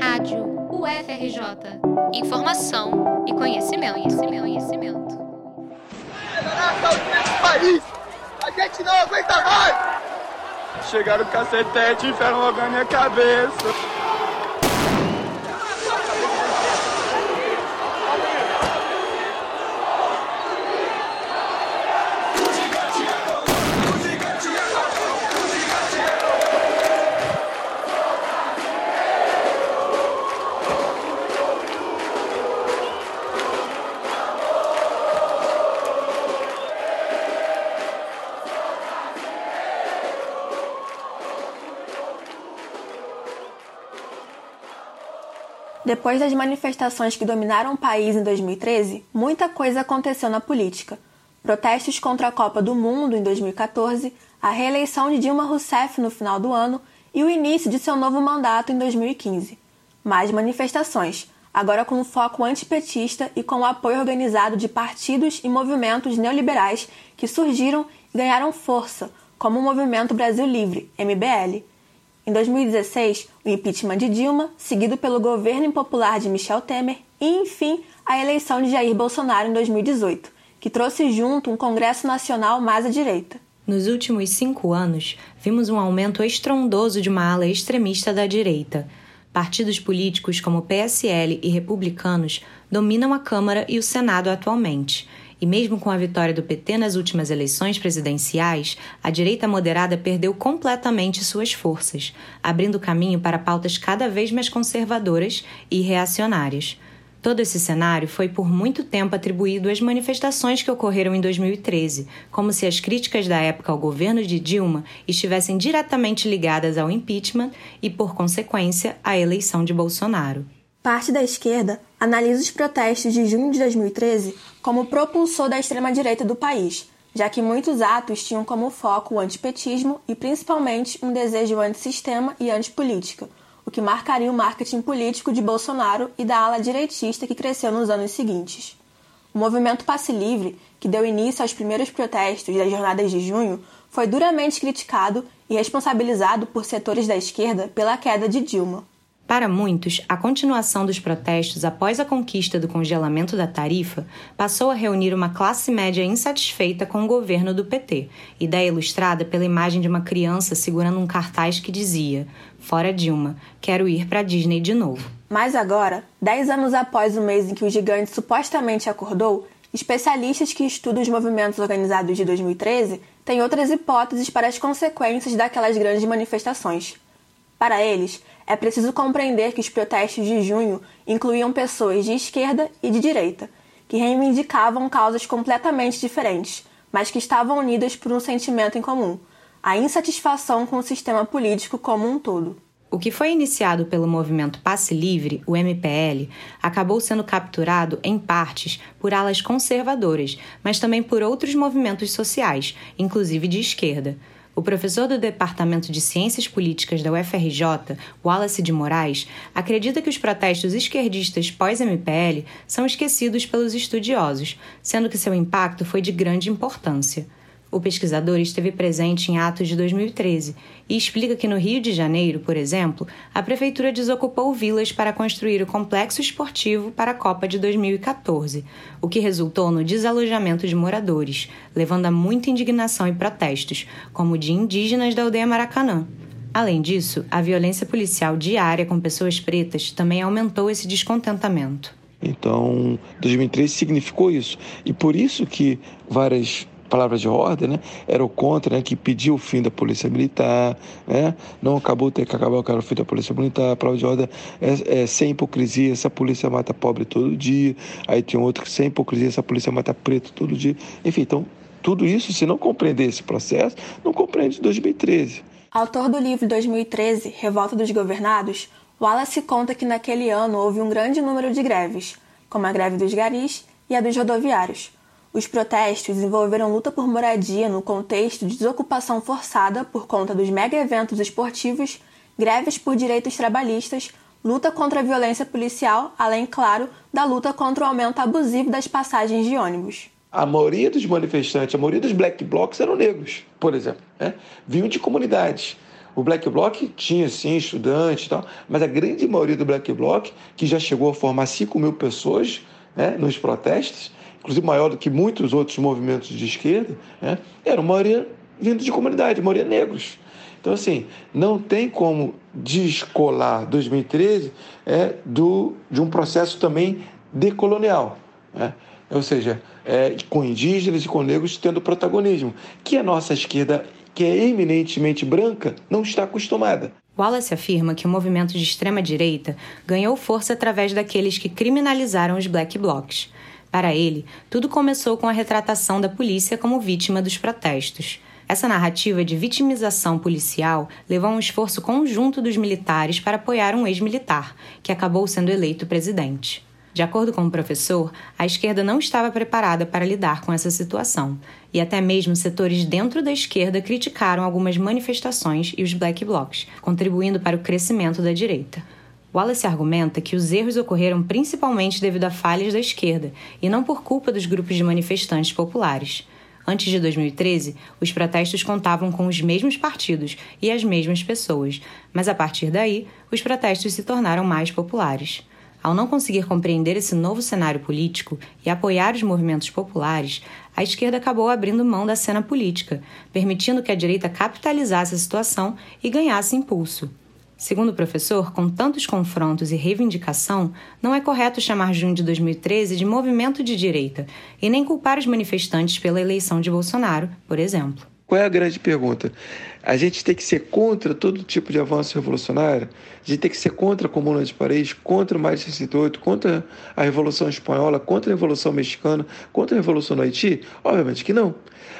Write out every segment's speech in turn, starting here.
Rádio UFRJ. Informação e conhecimento, conhecimento, conhecimento. A gente não aguenta mais! Chegaram o cacetete e enfiaram logo na minha cabeça. Depois das manifestações que dominaram o país em 2013, muita coisa aconteceu na política. Protestos contra a Copa do Mundo em 2014, a reeleição de Dilma Rousseff no final do ano e o início de seu novo mandato em 2015. Mais manifestações, agora com foco antipetista e com o apoio organizado de partidos e movimentos neoliberais que surgiram e ganharam força, como o Movimento Brasil Livre, MBL. Em 2016, o impeachment de Dilma, seguido pelo governo impopular de Michel Temer e, enfim, a eleição de Jair Bolsonaro em 2018, que trouxe junto um Congresso Nacional mais à direita. Nos últimos cinco anos, vimos um aumento estrondoso de uma ala extremista da direita. Partidos políticos como PSL e republicanos dominam a Câmara e o Senado atualmente e mesmo com a vitória do PT nas últimas eleições presidenciais, a direita moderada perdeu completamente suas forças, abrindo caminho para pautas cada vez mais conservadoras e reacionárias. Todo esse cenário foi por muito tempo atribuído às manifestações que ocorreram em 2013, como se as críticas da época ao governo de Dilma estivessem diretamente ligadas ao impeachment e, por consequência, à eleição de Bolsonaro. Parte da esquerda analisa os protestos de junho de 2013 como propulsor da extrema-direita do país, já que muitos atos tinham como foco o antipetismo e principalmente um desejo antissistema e antipolítica, o que marcaria o marketing político de Bolsonaro e da ala direitista que cresceu nos anos seguintes. O movimento Passe Livre, que deu início aos primeiros protestos das jornadas de junho, foi duramente criticado e responsabilizado por setores da esquerda pela queda de Dilma. Para muitos, a continuação dos protestos após a conquista do congelamento da tarifa passou a reunir uma classe média insatisfeita com o governo do PT, ideia ilustrada pela imagem de uma criança segurando um cartaz que dizia: Fora Dilma, quero ir para Disney de novo. Mas agora, dez anos após o mês em que o gigante supostamente acordou, especialistas que estudam os movimentos organizados de 2013 têm outras hipóteses para as consequências daquelas grandes manifestações. Para eles, é preciso compreender que os protestos de junho incluíam pessoas de esquerda e de direita, que reivindicavam causas completamente diferentes, mas que estavam unidas por um sentimento em comum: a insatisfação com o sistema político como um todo. O que foi iniciado pelo movimento Passe Livre, o MPL, acabou sendo capturado, em partes, por alas conservadoras, mas também por outros movimentos sociais, inclusive de esquerda. O professor do Departamento de Ciências Políticas da UFRJ, Wallace de Moraes, acredita que os protestos esquerdistas pós-MPL são esquecidos pelos estudiosos, sendo que seu impacto foi de grande importância. O pesquisador esteve presente em atos de 2013 e explica que no Rio de Janeiro, por exemplo, a prefeitura desocupou vilas para construir o complexo esportivo para a Copa de 2014, o que resultou no desalojamento de moradores, levando a muita indignação e protestos, como o de indígenas da aldeia Maracanã. Além disso, a violência policial diária com pessoas pretas também aumentou esse descontentamento. Então, 2013 significou isso. E por isso que várias palavras de ordem, né? Era o contra, né? Que pediu o fim da polícia militar, né? Não acabou ter que acabar o fim da polícia militar. A palavra de ordem é, é sem hipocrisia, essa polícia mata pobre todo dia. Aí tem outro que sem hipocrisia, essa polícia mata preto todo dia. Enfim, então tudo isso, se não compreender esse processo, não compreende 2013. Autor do livro 2013, Revolta dos Governados, Wallace conta que naquele ano houve um grande número de greves, como a greve dos garis e a dos rodoviários. Os protestos envolveram luta por moradia no contexto de desocupação forçada por conta dos mega eventos esportivos, greves por direitos trabalhistas, luta contra a violência policial, além, claro, da luta contra o aumento abusivo das passagens de ônibus. A maioria dos manifestantes, a maioria dos black blocs eram negros, por exemplo. Né? Vinham de comunidades O Black Bloc tinha, sim, estudantes e tal, mas a grande maioria do Black Bloc, que já chegou a formar 5 mil pessoas né, nos protestos, inclusive maior do que muitos outros movimentos de esquerda, né, uma maioria vindo de comunidade, maioria negros. Então, assim, não tem como descolar 2013 é, do, de um processo também decolonial. Né? Ou seja, é, com indígenas e com negros tendo protagonismo, que a nossa esquerda, que é eminentemente branca, não está acostumada. Wallace afirma que o movimento de extrema-direita ganhou força através daqueles que criminalizaram os black blocs. Para ele, tudo começou com a retratação da polícia como vítima dos protestos. Essa narrativa de vitimização policial levou a um esforço conjunto dos militares para apoiar um ex-militar, que acabou sendo eleito presidente. De acordo com o professor, a esquerda não estava preparada para lidar com essa situação, e até mesmo setores dentro da esquerda criticaram algumas manifestações e os black blocs, contribuindo para o crescimento da direita. Wallace argumenta que os erros ocorreram principalmente devido a falhas da esquerda e não por culpa dos grupos de manifestantes populares. Antes de 2013, os protestos contavam com os mesmos partidos e as mesmas pessoas, mas a partir daí, os protestos se tornaram mais populares. Ao não conseguir compreender esse novo cenário político e apoiar os movimentos populares, a esquerda acabou abrindo mão da cena política, permitindo que a direita capitalizasse a situação e ganhasse impulso. Segundo o professor, com tantos confrontos e reivindicação, não é correto chamar junho de 2013 de movimento de direita e nem culpar os manifestantes pela eleição de Bolsonaro, por exemplo. Qual é a grande pergunta? A gente tem que ser contra todo tipo de avanço revolucionário? A gente tem que ser contra a Comuna de Paris, contra o mais 68, contra a Revolução Espanhola, contra a Revolução Mexicana, contra a Revolução no Haiti? Obviamente que não.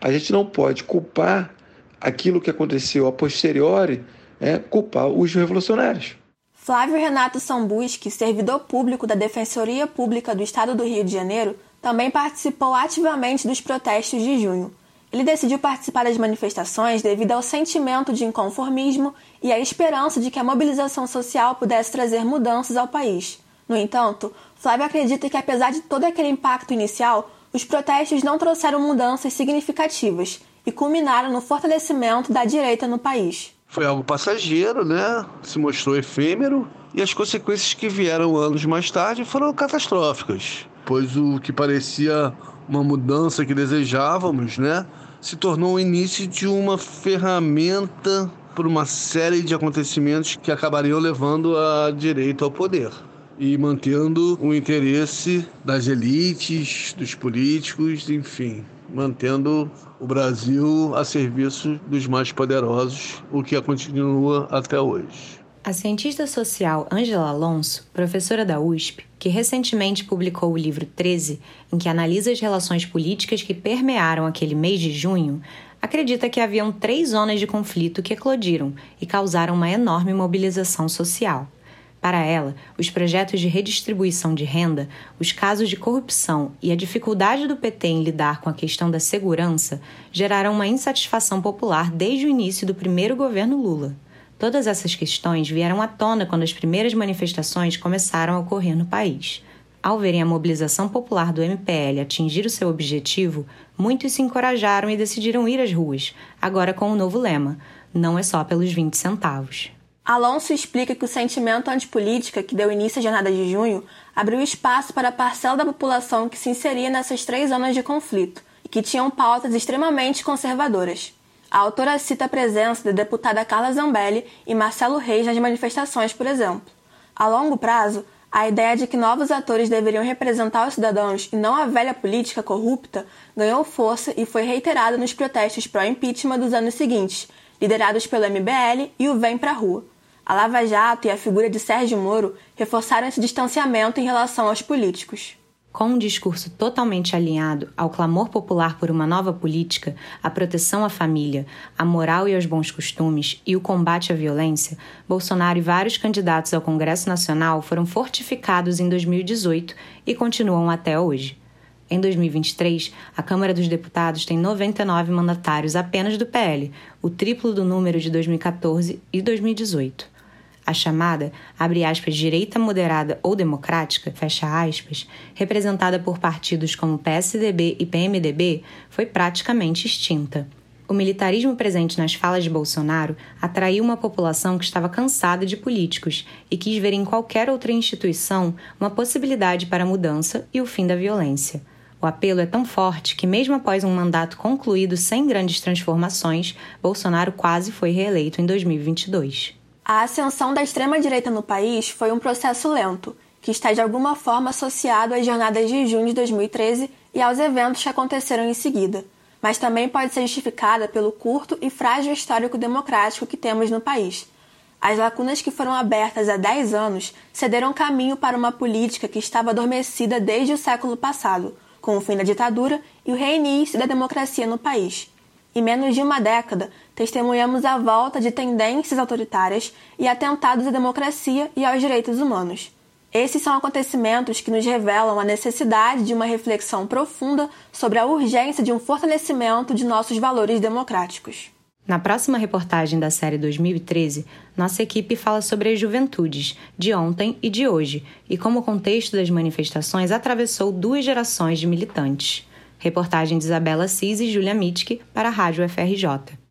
A gente não pode culpar aquilo que aconteceu a posteriori é, culpar os revolucionários. Flávio Renato Sambuski, servidor público da Defensoria Pública do Estado do Rio de Janeiro, também participou ativamente dos protestos de junho. Ele decidiu participar das manifestações devido ao sentimento de inconformismo e à esperança de que a mobilização social pudesse trazer mudanças ao país. No entanto, Flávio acredita que, apesar de todo aquele impacto inicial, os protestos não trouxeram mudanças significativas e culminaram no fortalecimento da direita no país foi algo passageiro, né? Se mostrou efêmero. E as consequências que vieram anos mais tarde foram catastróficas, pois o que parecia uma mudança que desejávamos, né, se tornou o início de uma ferramenta para uma série de acontecimentos que acabariam levando a direita ao poder e mantendo o interesse das elites, dos políticos, enfim, mantendo o Brasil a serviço dos mais poderosos, o que continua até hoje. A cientista social Angela Alonso, professora da USP, que recentemente publicou o livro 13, em que analisa as relações políticas que permearam aquele mês de junho, acredita que haviam três zonas de conflito que eclodiram e causaram uma enorme mobilização social. Para ela, os projetos de redistribuição de renda, os casos de corrupção e a dificuldade do PT em lidar com a questão da segurança geraram uma insatisfação popular desde o início do primeiro governo Lula. Todas essas questões vieram à tona quando as primeiras manifestações começaram a ocorrer no país. Ao verem a mobilização popular do MPL atingir o seu objetivo, muitos se encorajaram e decidiram ir às ruas, agora com um novo lema: não é só pelos 20 centavos. Alonso explica que o sentimento antipolítica que deu início à jornada de junho abriu espaço para a parcela da população que se inseria nessas três zonas de conflito e que tinham pautas extremamente conservadoras. A autora cita a presença da deputada Carla Zambelli e Marcelo Reis nas manifestações, por exemplo. A longo prazo, a ideia de que novos atores deveriam representar os cidadãos e não a velha política corrupta ganhou força e foi reiterada nos protestos pró-impeachment dos anos seguintes, liderados pelo MBL e o Vem Pra Rua. A Lava Jato e a figura de Sérgio Moro reforçaram esse distanciamento em relação aos políticos. Com um discurso totalmente alinhado ao clamor popular por uma nova política, a proteção à família, a moral e aos bons costumes e o combate à violência, Bolsonaro e vários candidatos ao Congresso Nacional foram fortificados em 2018 e continuam até hoje. Em 2023, a Câmara dos Deputados tem 99 mandatários apenas do PL, o triplo do número de 2014 e 2018. A chamada, abre aspas, direita moderada ou democrática, fecha aspas, representada por partidos como PSDB e PMDB, foi praticamente extinta. o militarismo presente nas falas de Bolsonaro atraiu uma população que estava cansada de políticos e quis ver em qualquer outra instituição uma possibilidade para a mudança e o fim da violência. O apelo é tão forte que, mesmo após um mandato concluído sem grandes transformações, Bolsonaro quase foi reeleito em 2022. A ascensão da extrema-direita no país foi um processo lento, que está de alguma forma associado às jornadas de junho de 2013 e aos eventos que aconteceram em seguida, mas também pode ser justificada pelo curto e frágil histórico democrático que temos no país. As lacunas que foram abertas há 10 anos cederam caminho para uma política que estava adormecida desde o século passado, com o fim da ditadura e o reinício da democracia no país. Em menos de uma década, testemunhamos a volta de tendências autoritárias e atentados à democracia e aos direitos humanos. Esses são acontecimentos que nos revelam a necessidade de uma reflexão profunda sobre a urgência de um fortalecimento de nossos valores democráticos. Na próxima reportagem da série 2013, nossa equipe fala sobre as juventudes, de ontem e de hoje, e como o contexto das manifestações atravessou duas gerações de militantes. Reportagem de Isabela Cis e Julia Mitke para a Rádio FRJ.